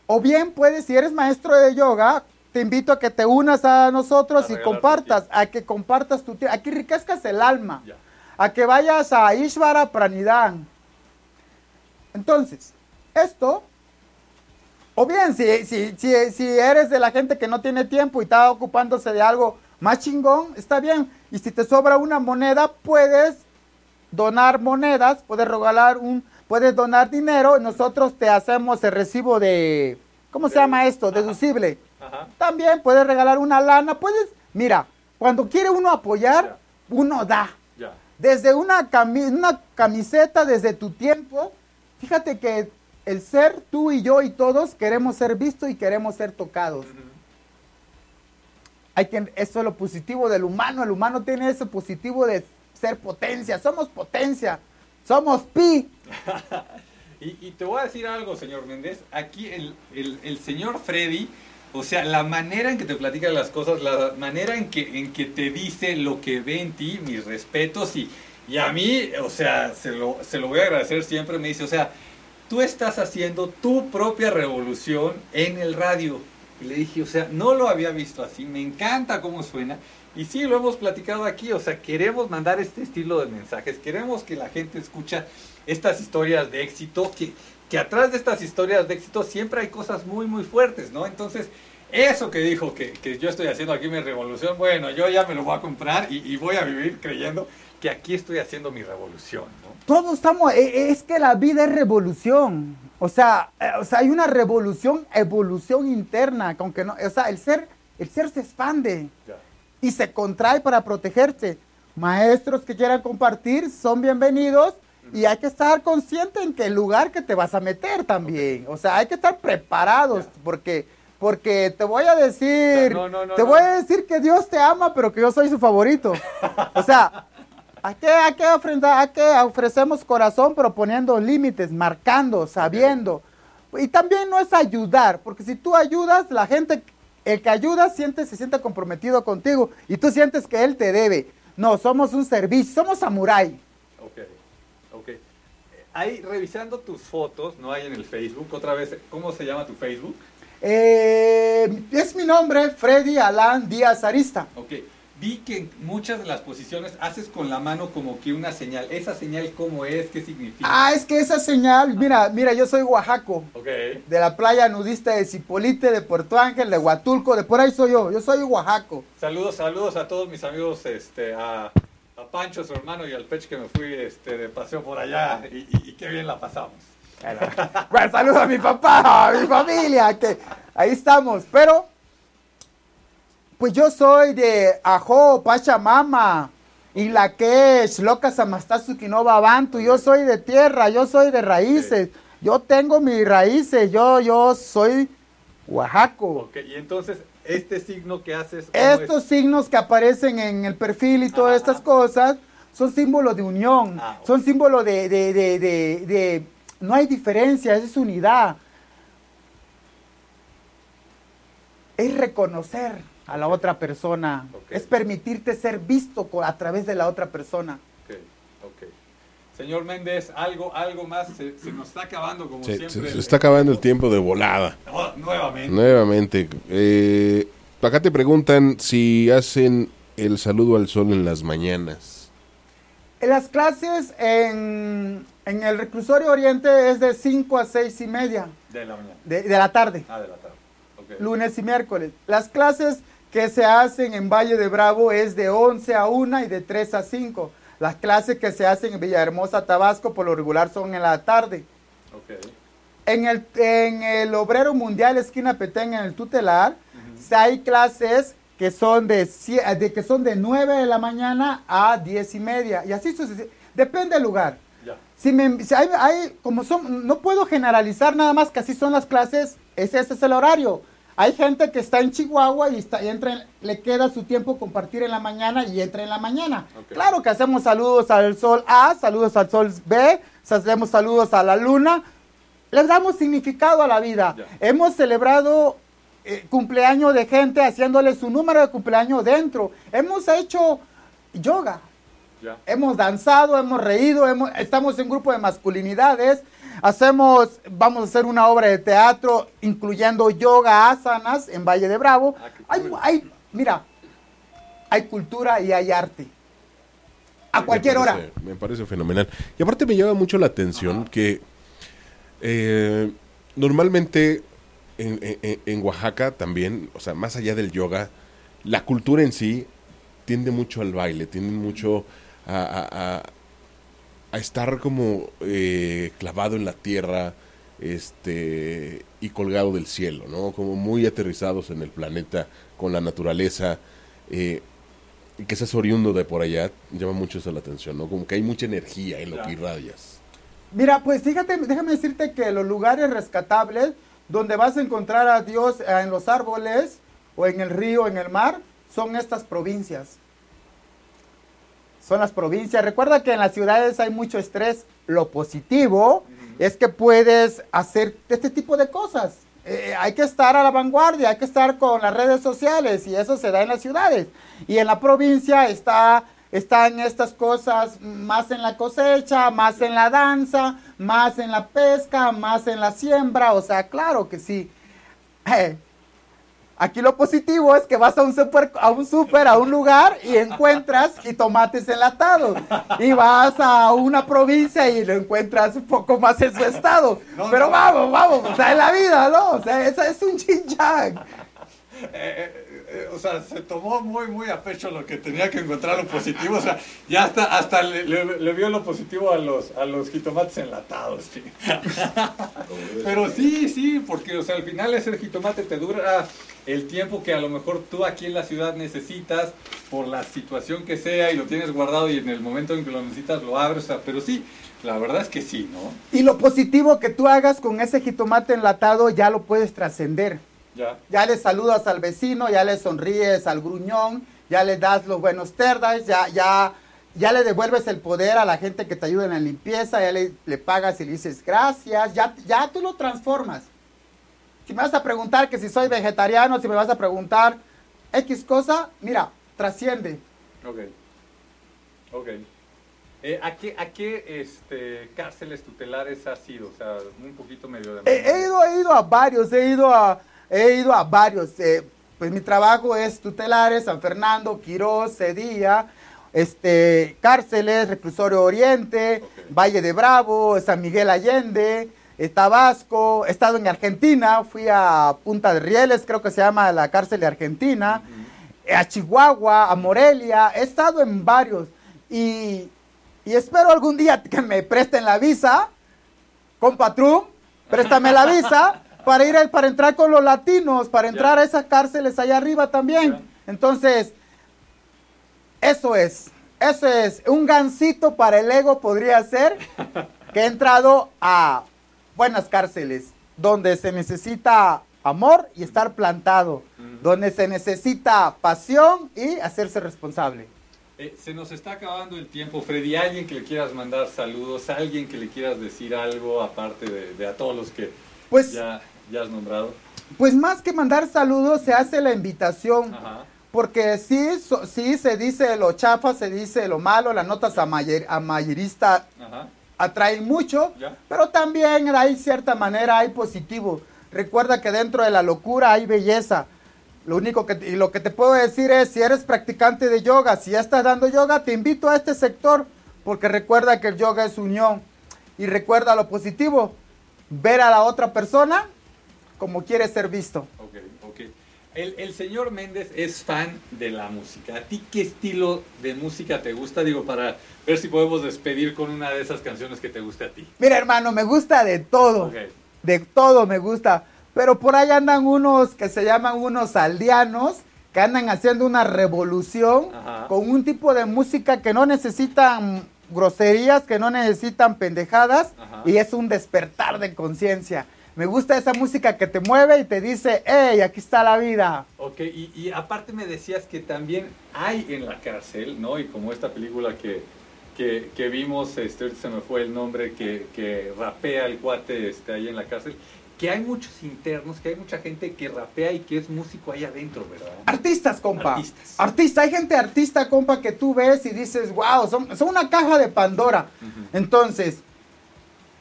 O bien puedes, si eres maestro de yoga, te invito a que te unas a nosotros a y compartas, a que compartas tu tiempo, a que enriquezcas el alma, ya. a que vayas a Ishvara Pranidhan entonces, esto, o bien si, si, si, si, eres de la gente que no tiene tiempo y está ocupándose de algo más chingón, está bien. Y si te sobra una moneda, puedes donar monedas, puedes regalar un, puedes donar dinero y nosotros te hacemos el recibo de, ¿cómo se llama esto? Deducible. Ajá. También puedes regalar una lana, puedes, mira, cuando quiere uno apoyar, uno da. Ya. Desde una, cami una camiseta, desde tu tiempo, Fíjate que el ser, tú y yo y todos queremos ser vistos y queremos ser tocados. Uh -huh. Hay que, eso es lo positivo del humano. El humano tiene ese positivo de ser potencia. Somos potencia. Somos pi. <laughs> y, y, te voy a decir algo, señor Méndez. Aquí el, el, el, señor Freddy, o sea, la manera en que te platica las cosas, la manera en que, en que te dice lo que ve en ti, mis respetos y y a mí, o sea, se lo, se lo voy a agradecer siempre, me dice, o sea, tú estás haciendo tu propia revolución en el radio. Y le dije, o sea, no lo había visto así, me encanta cómo suena. Y sí, lo hemos platicado aquí, o sea, queremos mandar este estilo de mensajes, queremos que la gente escucha estas historias de éxito, que, que atrás de estas historias de éxito siempre hay cosas muy, muy fuertes, ¿no? Entonces, eso que dijo que, que yo estoy haciendo aquí mi revolución, bueno, yo ya me lo voy a comprar y, y voy a vivir creyendo que aquí estoy haciendo mi revolución, ¿no? Todos estamos, e, es que la vida es revolución. O sea, eh, o sea, hay una revolución, evolución interna, aunque no, o sea, el ser, el ser se expande ya. y se contrae para protegerse. Maestros que quieran compartir son bienvenidos y hay que estar consciente en que el lugar que te vas a meter también. Okay. O sea, hay que estar preparados ya. porque porque te voy a decir, no, no, no, te voy a decir que Dios te ama, pero que yo soy su favorito. O sea, ¿A qué, a qué ofrenda, a qué ofrecemos corazón proponiendo límites, marcando, sabiendo? Y también no es ayudar, porque si tú ayudas, la gente El que ayuda siente, se siente comprometido contigo y tú sientes que él te debe. No, somos un servicio, somos samurái. Ok, ok. Ahí revisando tus fotos, no hay en el Facebook, otra vez, ¿cómo se llama tu Facebook? Eh, es mi nombre, Freddy Alan Díaz Arista. Ok, vi que en muchas de las posiciones haces con la mano como que una señal. ¿Esa señal cómo es? ¿Qué significa? Ah, es que esa señal, mira, mira, yo soy Oaxaco, Ok, de la playa nudista de Cipolite, de Puerto Ángel, de Huatulco, de por ahí soy yo, yo soy Oaxaco. saludos, saludos a todos mis amigos, este, a, a Pancho, su hermano, y al Pech que me fui este, de paseo por allá y, y- y qué bien la pasamos. Bueno, saludo a mi papá, a mi familia, que ahí estamos. Pero, pues yo soy de Ajo, Pachamama, y la que es Loca Samastazuki no Babantu. Yo soy de tierra, yo soy de raíces. Yo tengo mis raíces, yo, yo soy Oaxaco. Ok, y entonces, este signo que haces... ¿cómo Estos es? signos que aparecen en el perfil y todas estas cosas son símbolos de unión, Ah, son símbolos de, de, de, de, de- No hay diferencia, es unidad. Es reconocer a la otra persona, es permitirte ser visto a través de la otra persona. Ok, ok. Señor Méndez, algo, algo más, se, se nos está acabando como Se, siempre. se- se está acabando el tiempo de volada. Oh, nuevamente. Nuevamente. eh, acá te preguntan si hacen el saludo al sol en las mañanas. En las clases en, en el reclusorio oriente es de 5 a 6 y media De la mañana. de, de la tarde. Ah, de la tarde. Lunes y miércoles. Las clases que se hacen en Valle de Bravo es de 11 a 1 y de 3 a 5. Las clases que se hacen en Villahermosa, Tabasco, por lo regular son en la tarde. Ok. En el, en el Obrero Mundial Esquina Petén, en el Tutelar, si hay clases que son de, cie- de, que son de 9 de la mañana a 10 y media. Y así sucesivamente. Depende del lugar. Ya. Si me, si hay, hay- como son, no puedo generalizar nada más que así son las clases, ese, ese es el horario. Hay gente que está en Chihuahua y, está, y entra en- le queda su tiempo compartir en la mañana y entra en la mañana. Claro que hacemos saludos al sol A, saludos al sol B, hacemos saludos a la luna. Les damos significado a la vida. Hemos celebrado eh, cumpleaños de gente haciéndole su número de cumpleaños dentro. Hemos hecho yoga. Hemos danzado, hemos reído, hemos- estamos en grupo de masculinidades, hacemos, vamos a hacer una obra de teatro incluyendo yoga, asanas en Valle de Bravo. Ah, Hay, mira, hay cultura y hay arte. A Me cualquier hora. Me parece fenomenal. Y aparte me llama mucho la atención que eh, normalmente en, en- en Oaxaca también, o sea, más allá del yoga, la cultura en sí tiende mucho al baile, tiende mucho a, a- a- a estar como eh, clavado en la tierra este y colgado del cielo, ¿no? Como muy aterrizados en el planeta, con la naturaleza. eh, y que seas oriundo de por allá llama mucho eso la atención, ¿no? Como que hay mucha energía en lo Ya. que irradias. Mira, pues fíjate, déjame decirte que los lugares rescatables donde vas a encontrar a Dios eh, en los árboles o en el río, en el mar, son estas provincias. Son las provincias. Recuerda que en las ciudades hay mucho estrés. Lo positivo es que puedes hacer este tipo de cosas. Eh, hay que estar a la vanguardia, hay que estar con las redes sociales y eso se da en las ciudades. Y en la provincia está, están estas cosas más en la cosecha, más en la danza, más en la pesca, más en la siembra. O sea, claro que sí. Eh, Aquí lo positivo es que vas a un super, a un super, a un lugar y encuentras jitomates enlatados. Y vas a una provincia y lo encuentras un poco más en su estado. No, Pero no. vamos, vamos, o sea, en la vida, ¿no? O sea, eso es un chinchang. Eh, eh, eh, o sea, se tomó muy, muy a pecho lo que tenía que encontrar lo positivo. O sea, ya hasta, hasta le, le- le vio lo positivo a los, a los jitomates enlatados. sí. Pero sí, sí, porque o sea, al final ese jitomate te dura el tiempo que a lo mejor tú aquí en la ciudad necesitas por la situación que sea y lo tienes guardado y en el momento en que lo necesitas lo abres. O sea, pero sí, la verdad es que sí, ¿no? Y lo positivo que tú hagas con ese jitomate enlatado ya lo puedes trascender. Ya. Ya le saludas al vecino, ya le sonríes al gruñón, ya le das los buenos terdas, ya, ya, ya le devuelves el poder a la gente que te ayuda en la limpieza, ya le, le pagas y le dices gracias, ya, ya tú lo transformas. Si me vas a preguntar que si soy vegetariano, si me vas a preguntar X cosa, mira, trasciende. Ok. Ok. Eh, ¿A qué, a qué este, cárceles tutelares has ido? O sea, un poquito medio de... He, he ido, he ido a varios, he ido a, he ido a varios. eh, pues mi trabajo es tutelares, San Fernando, Quirós, Cedilla, este, cárceles, Reclusorio Oriente. Valle de Bravo, San Miguel Allende, Tabasco, he estado en Argentina, fui a Punta de Rieles, creo que se llama la cárcel de Argentina, a Chihuahua, a Morelia, he estado en varios. Y, y espero algún día que me presten la visa, compa Trump, préstame la visa para ir para entrar con los latinos, para entrar a esas cárceles allá arriba también. Entonces, eso es, eso es, un gancito para el ego podría ser que he entrado a buenas cárceles, donde se necesita amor y estar plantado, donde se necesita pasión y hacerse responsable. Eh, se nos está acabando el tiempo, Freddy. ¿Alguien que le quieras mandar saludos? ¿Alguien que le quieras decir algo aparte de, de a todos los que Pues, ya, ya has nombrado? pues más que mandar saludos, se hace la invitación. Ajá. Porque sí, so- sí se dice lo chafa, se dice lo malo, las notas amayer- amayeristas Ajá. Atraen mucho, Ya. pero también hay cierta manera, hay positivo. Recuerda que dentro de la locura hay belleza. Lo único que, y lo que te puedo decir es, si eres practicante de yoga, si ya estás dando yoga, te invito a este sector, porque recuerda que el yoga es unión. Y recuerda lo positivo, ver a la otra persona como quiere ser visto. Ok, ok. El, el señor Méndez es fan de la música. ¿A ti qué estilo de música te gusta? Digo, para ver si podemos despedir con una de esas canciones que te guste a ti. Mira hermano, me gusta de todo. De todo me gusta. Pero por ahí andan unos que se llaman unos aldeanos, que andan haciendo una revolución Ajá. con un tipo de música que no necesitan groserías, que no necesitan pendejadas, Ajá. y es un despertar de conciencia. Me gusta esa música que te mueve y te dice, hey, aquí está la vida. Ok, y, y aparte me decías que también hay en la cárcel, ¿no? Y como esta película que, que, que vimos, este, se me fue el nombre, que, que rapea el cuate este, ahí en la cárcel, que hay muchos internos, que hay mucha gente que rapea y que es músico ahí adentro, ¿verdad? Artistas, compa. Artistas. Artista. Hay gente artista, compa, que tú ves y dices, wow, son, son una caja de Pandora. Entonces,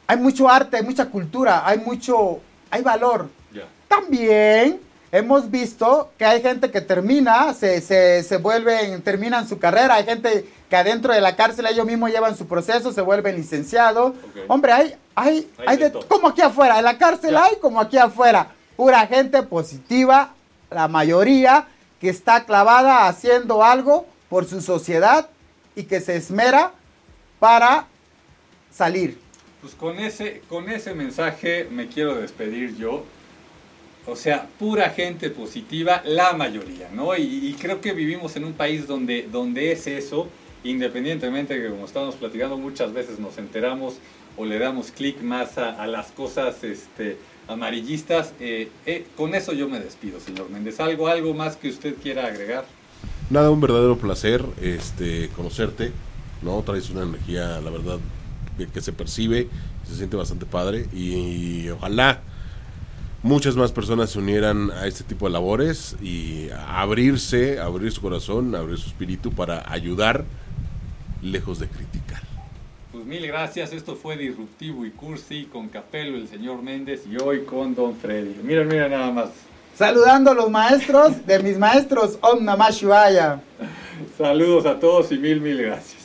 hay mucho arte, hay mucha cultura, hay mucho, hay valor. También hemos visto que hay gente que termina, se, se, se vuelven, terminan su carrera, hay gente que adentro de la cárcel ellos mismos llevan su proceso, se vuelven licenciados. Hombre, hay, hay, Hay hay de de, todo. como aquí afuera, en la cárcel hay como aquí afuera. Pura gente positiva, la mayoría que está clavada haciendo algo por su sociedad y que se esmera para salir. Pues con ese, con ese mensaje me quiero despedir yo. O sea, pura gente positiva, la mayoría, ¿no? Y, creo que vivimos en un país donde, donde es eso, independientemente de que como estamos platicando muchas veces nos enteramos o le damos clic más a, a las cosas este, amarillistas. Eh, eh, con eso yo me despido, señor Méndez. ¿Algo, algo más que usted quiera agregar? Nada, un verdadero placer este conocerte, ¿no? Traes una energía, la verdad, que, se percibe, se siente bastante padre y, ojalá muchas más personas se unieran a este tipo de labores y a abrirse, abrir su corazón, abrir su espíritu para ayudar lejos de criticar. Pues mil gracias, esto fue Disruptivo y Cursi con Capelo, el señor Méndez y hoy con Don Freddy. Mira, mira nada más. Saludando a los maestros de mis maestros, Om Namah Shivaya. <laughs> Saludos a todos y mil, mil gracias.